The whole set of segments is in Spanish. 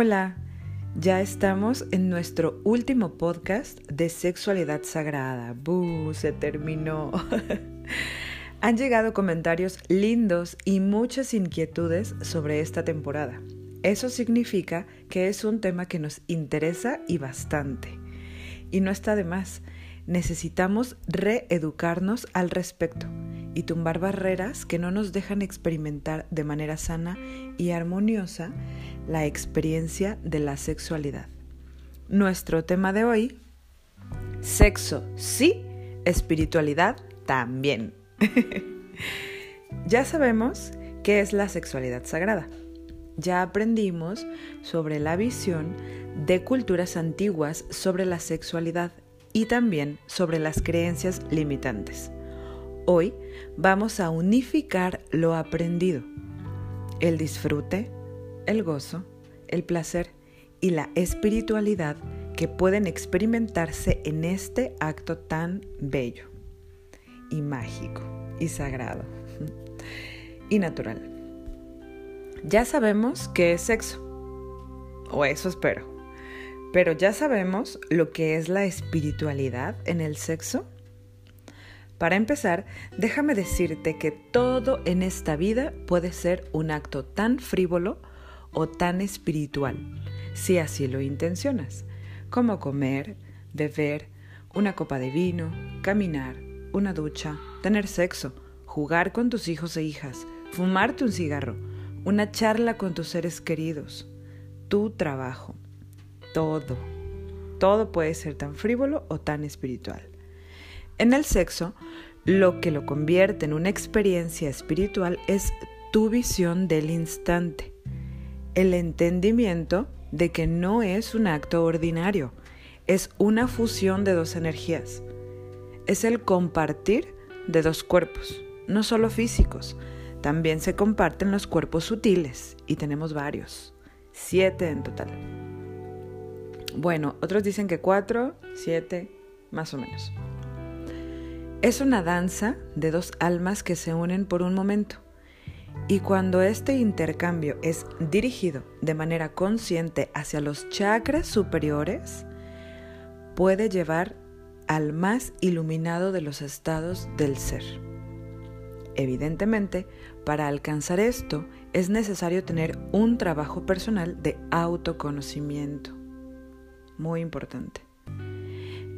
Hola, ya estamos en nuestro último podcast de sexualidad sagrada. ¡Bú! Se terminó. Han llegado comentarios lindos y muchas inquietudes sobre esta temporada. Eso significa que es un tema que nos interesa y bastante. Y no está de más. Necesitamos reeducarnos al respecto y tumbar barreras que no nos dejan experimentar de manera sana y armoniosa la experiencia de la sexualidad. Nuestro tema de hoy, sexo sí, espiritualidad también. ya sabemos qué es la sexualidad sagrada. Ya aprendimos sobre la visión de culturas antiguas sobre la sexualidad y también sobre las creencias limitantes. Hoy vamos a unificar lo aprendido, el disfrute, el gozo, el placer y la espiritualidad que pueden experimentarse en este acto tan bello y mágico y sagrado y natural. Ya sabemos qué es sexo, o eso espero, pero ya sabemos lo que es la espiritualidad en el sexo. Para empezar, déjame decirte que todo en esta vida puede ser un acto tan frívolo o tan espiritual, si así lo intencionas, como comer, beber, una copa de vino, caminar, una ducha, tener sexo, jugar con tus hijos e hijas, fumarte un cigarro, una charla con tus seres queridos, tu trabajo, todo. Todo puede ser tan frívolo o tan espiritual. En el sexo, lo que lo convierte en una experiencia espiritual es tu visión del instante, el entendimiento de que no es un acto ordinario, es una fusión de dos energías, es el compartir de dos cuerpos, no solo físicos, también se comparten los cuerpos sutiles y tenemos varios, siete en total. Bueno, otros dicen que cuatro, siete, más o menos. Es una danza de dos almas que se unen por un momento. Y cuando este intercambio es dirigido de manera consciente hacia los chakras superiores, puede llevar al más iluminado de los estados del ser. Evidentemente, para alcanzar esto es necesario tener un trabajo personal de autoconocimiento. Muy importante.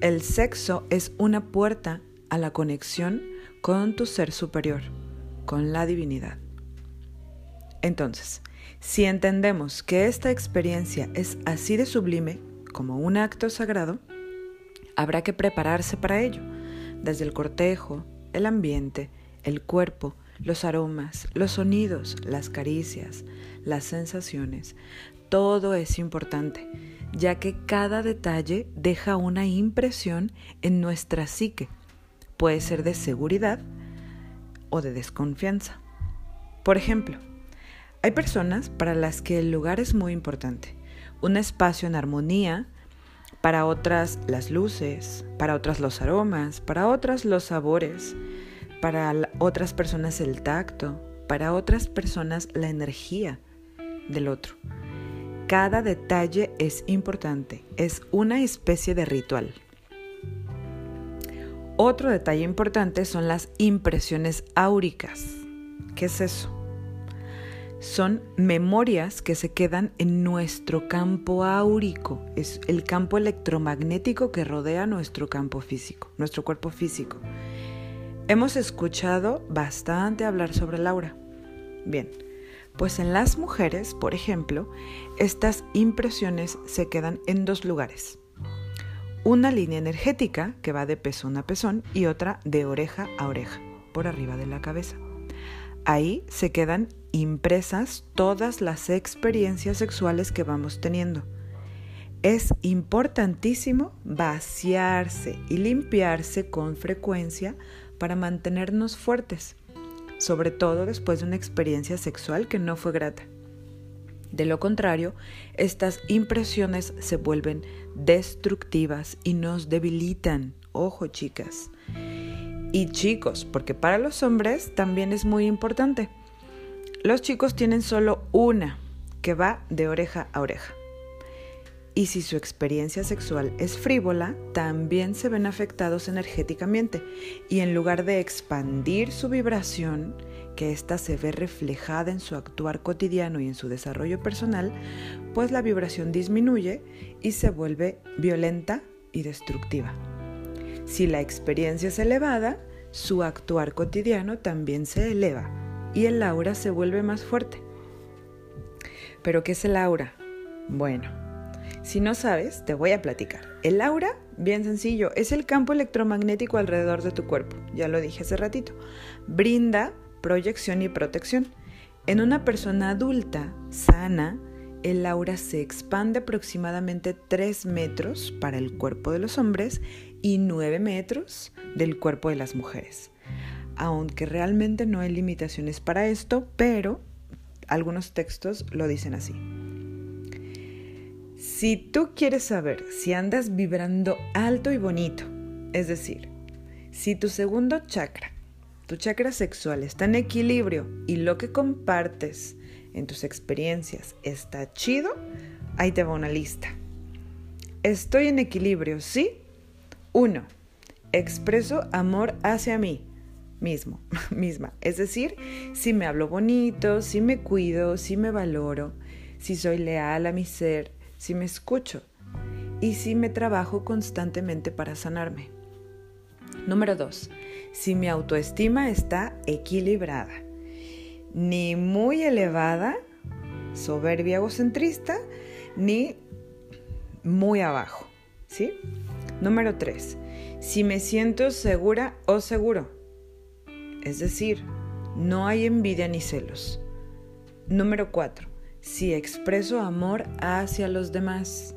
El sexo es una puerta a la conexión con tu ser superior, con la divinidad. Entonces, si entendemos que esta experiencia es así de sublime como un acto sagrado, habrá que prepararse para ello, desde el cortejo, el ambiente, el cuerpo, los aromas, los sonidos, las caricias, las sensaciones. Todo es importante, ya que cada detalle deja una impresión en nuestra psique puede ser de seguridad o de desconfianza. Por ejemplo, hay personas para las que el lugar es muy importante, un espacio en armonía, para otras las luces, para otras los aromas, para otras los sabores, para otras personas el tacto, para otras personas la energía del otro. Cada detalle es importante, es una especie de ritual. Otro detalle importante son las impresiones áuricas. ¿Qué es eso? Son memorias que se quedan en nuestro campo áurico, es el campo electromagnético que rodea nuestro campo físico, nuestro cuerpo físico. Hemos escuchado bastante hablar sobre el aura. Bien, pues en las mujeres, por ejemplo, estas impresiones se quedan en dos lugares una línea energética que va de pezón a pezón y otra de oreja a oreja, por arriba de la cabeza. Ahí se quedan impresas todas las experiencias sexuales que vamos teniendo. Es importantísimo vaciarse y limpiarse con frecuencia para mantenernos fuertes, sobre todo después de una experiencia sexual que no fue grata. De lo contrario, estas impresiones se vuelven destructivas y nos debilitan. Ojo, chicas. Y chicos, porque para los hombres también es muy importante. Los chicos tienen solo una que va de oreja a oreja. Y si su experiencia sexual es frívola, también se ven afectados energéticamente y en lugar de expandir su vibración, que ésta se ve reflejada en su actuar cotidiano y en su desarrollo personal, pues la vibración disminuye y se vuelve violenta y destructiva. Si la experiencia es elevada, su actuar cotidiano también se eleva y el aura se vuelve más fuerte. ¿Pero qué es el aura? Bueno, si no sabes, te voy a platicar. El aura, bien sencillo, es el campo electromagnético alrededor de tu cuerpo, ya lo dije hace ratito. Brinda proyección y protección. En una persona adulta, sana, el aura se expande aproximadamente 3 metros para el cuerpo de los hombres y 9 metros del cuerpo de las mujeres. Aunque realmente no hay limitaciones para esto, pero algunos textos lo dicen así. Si tú quieres saber si andas vibrando alto y bonito, es decir, si tu segundo chakra, tu chakra sexual está en equilibrio y lo que compartes en tus experiencias está chido, ahí te va una lista. Estoy en equilibrio, ¿sí? 1. Expreso amor hacia mí mismo, misma. Es decir, si me hablo bonito, si me cuido, si me valoro, si soy leal a mi ser, si me escucho y si me trabajo constantemente para sanarme. Número 2. Si mi autoestima está equilibrada. Ni muy elevada, soberbia egocentrista, ni muy abajo. ¿Sí? Número 3. Si me siento segura o seguro. Es decir, no hay envidia ni celos. Número 4 si expreso amor hacia los demás.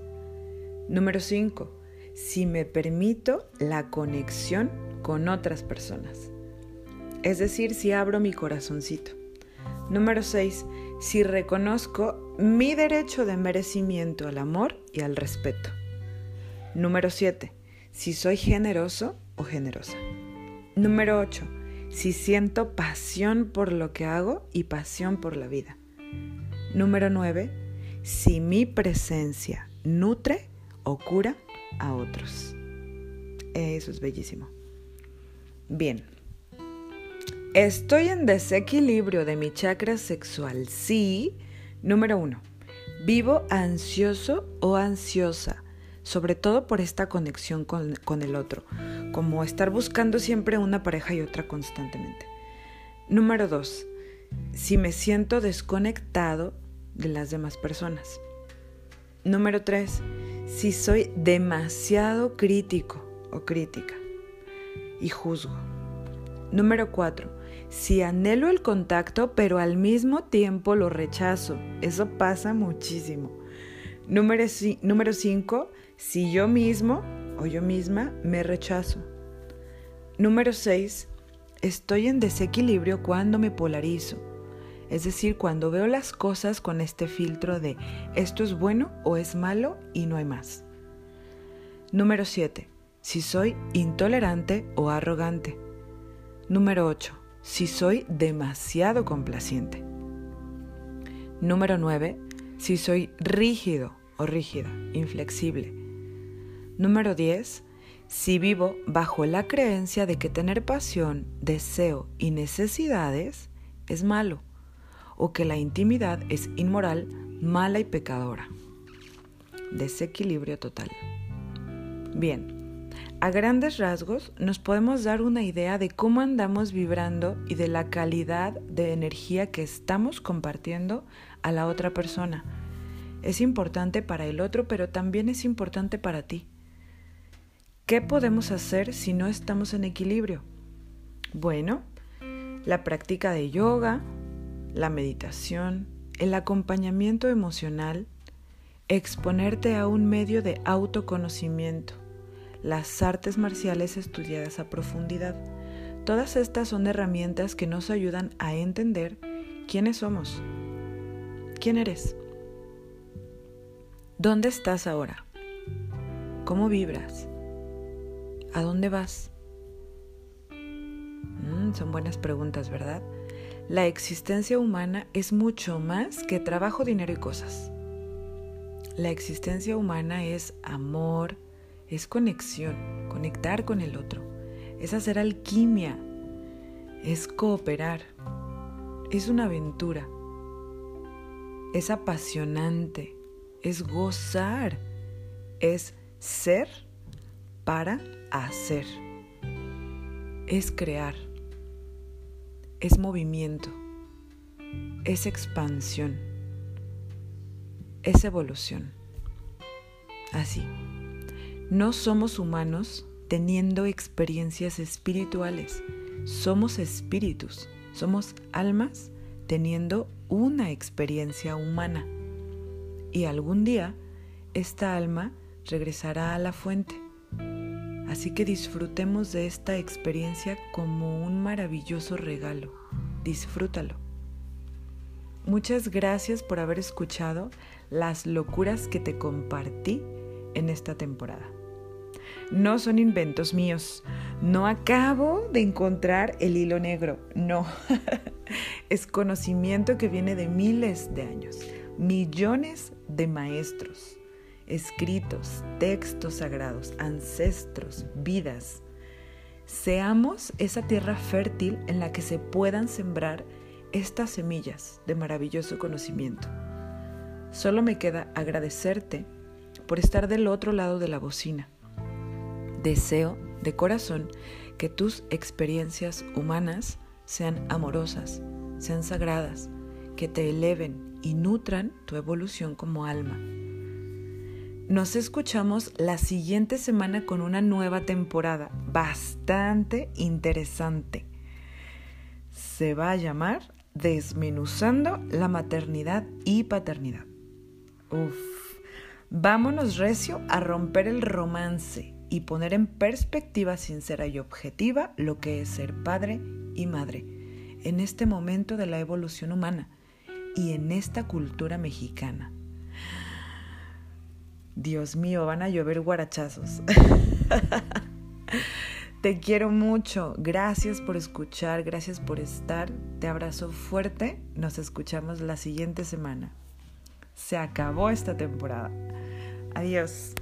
Número 5. Si me permito la conexión con otras personas. Es decir, si abro mi corazoncito. Número 6. Si reconozco mi derecho de merecimiento al amor y al respeto. Número 7. Si soy generoso o generosa. Número 8. Si siento pasión por lo que hago y pasión por la vida. Número 9. Si mi presencia nutre o cura a otros. Eso es bellísimo. Bien. Estoy en desequilibrio de mi chakra sexual. Sí. Número 1. Vivo ansioso o ansiosa, sobre todo por esta conexión con, con, el otro, como estar buscando siempre una pareja y otra constantemente. Número 2. Si me siento desconectado de las demás personas. Número 3. Si soy demasiado crítico o crítica y juzgo. Número 4. Si anhelo el contacto pero al mismo tiempo lo rechazo. Eso pasa muchísimo. Número 5. Si yo mismo o yo misma me rechazo. Número 6. Estoy en desequilibrio cuando me polarizo es decir, cuando veo las cosas con este filtro de esto es bueno o es malo y no hay más. Número 7. Si soy intolerante o arrogante. Número 8. Si soy demasiado complaciente. Número 9. Si soy rígido o rígida, inflexible. Número 10. Si vivo bajo la creencia de que tener pasión, deseo y necesidades es malo o que la intimidad es inmoral, mala y pecadora. Desequilibrio total. Bien, a grandes rasgos nos podemos dar una idea de cómo andamos vibrando y de la calidad de energía que estamos compartiendo a la otra persona. Es importante para el otro, pero también es importante para ti. ¿Qué podemos hacer si no estamos en equilibrio? Bueno, la práctica de yoga, la meditación, el acompañamiento emocional, exponerte a un medio de autoconocimiento, las artes marciales estudiadas a profundidad. Todas estas son herramientas que nos ayudan a entender quiénes somos, quién eres, dónde estás ahora, cómo vibras, a dónde vas. Mm, son buenas preguntas, ¿verdad? La existencia humana es mucho más que trabajo, dinero y cosas. La existencia humana es amor, es conexión, conectar con el otro, es hacer alquimia, es cooperar, es una aventura, es apasionante, es gozar, es ser para hacer, es crear, es movimiento, es expansión, es evolución. Así, no somos humanos teniendo experiencias espirituales, somos espíritus, somos almas teniendo una experiencia humana. Y algún día esta alma regresará a la fuente. Así que disfrutemos de esta experiencia como un maravilloso regalo. Disfrútalo. Muchas gracias por haber escuchado las locuras que te compartí en esta temporada. No son inventos míos. No acabo de encontrar el hilo negro. No. es conocimiento que viene de miles de años, millones de maestros, escritos, textos sagrados, ancestros, vidas. Seamos esa tierra fértil en la que se puedan sembrar estas semillas de maravilloso conocimiento. Solo me queda agradecerte por estar del otro lado de la bocina. Deseo de corazón que tus experiencias humanas sean amorosas, sean sagradas, que te eleven y nutran tu evolución como alma. Nos escuchamos la siguiente semana con una nueva temporada bastante interesante. Se va a llamar Desmenuzando la maternidad y paternidad. Uf, vámonos recio a romper el romance y poner en perspectiva sincera y objetiva lo que es ser padre y madre en este momento de la evolución humana y en esta cultura mexicana. Dios mío, van a llover guarachazos. Te quiero mucho. Gracias por escuchar, gracias por estar. Te abrazo fuerte. Nos escuchamos la siguiente semana. Se acabó esta temporada. Adiós.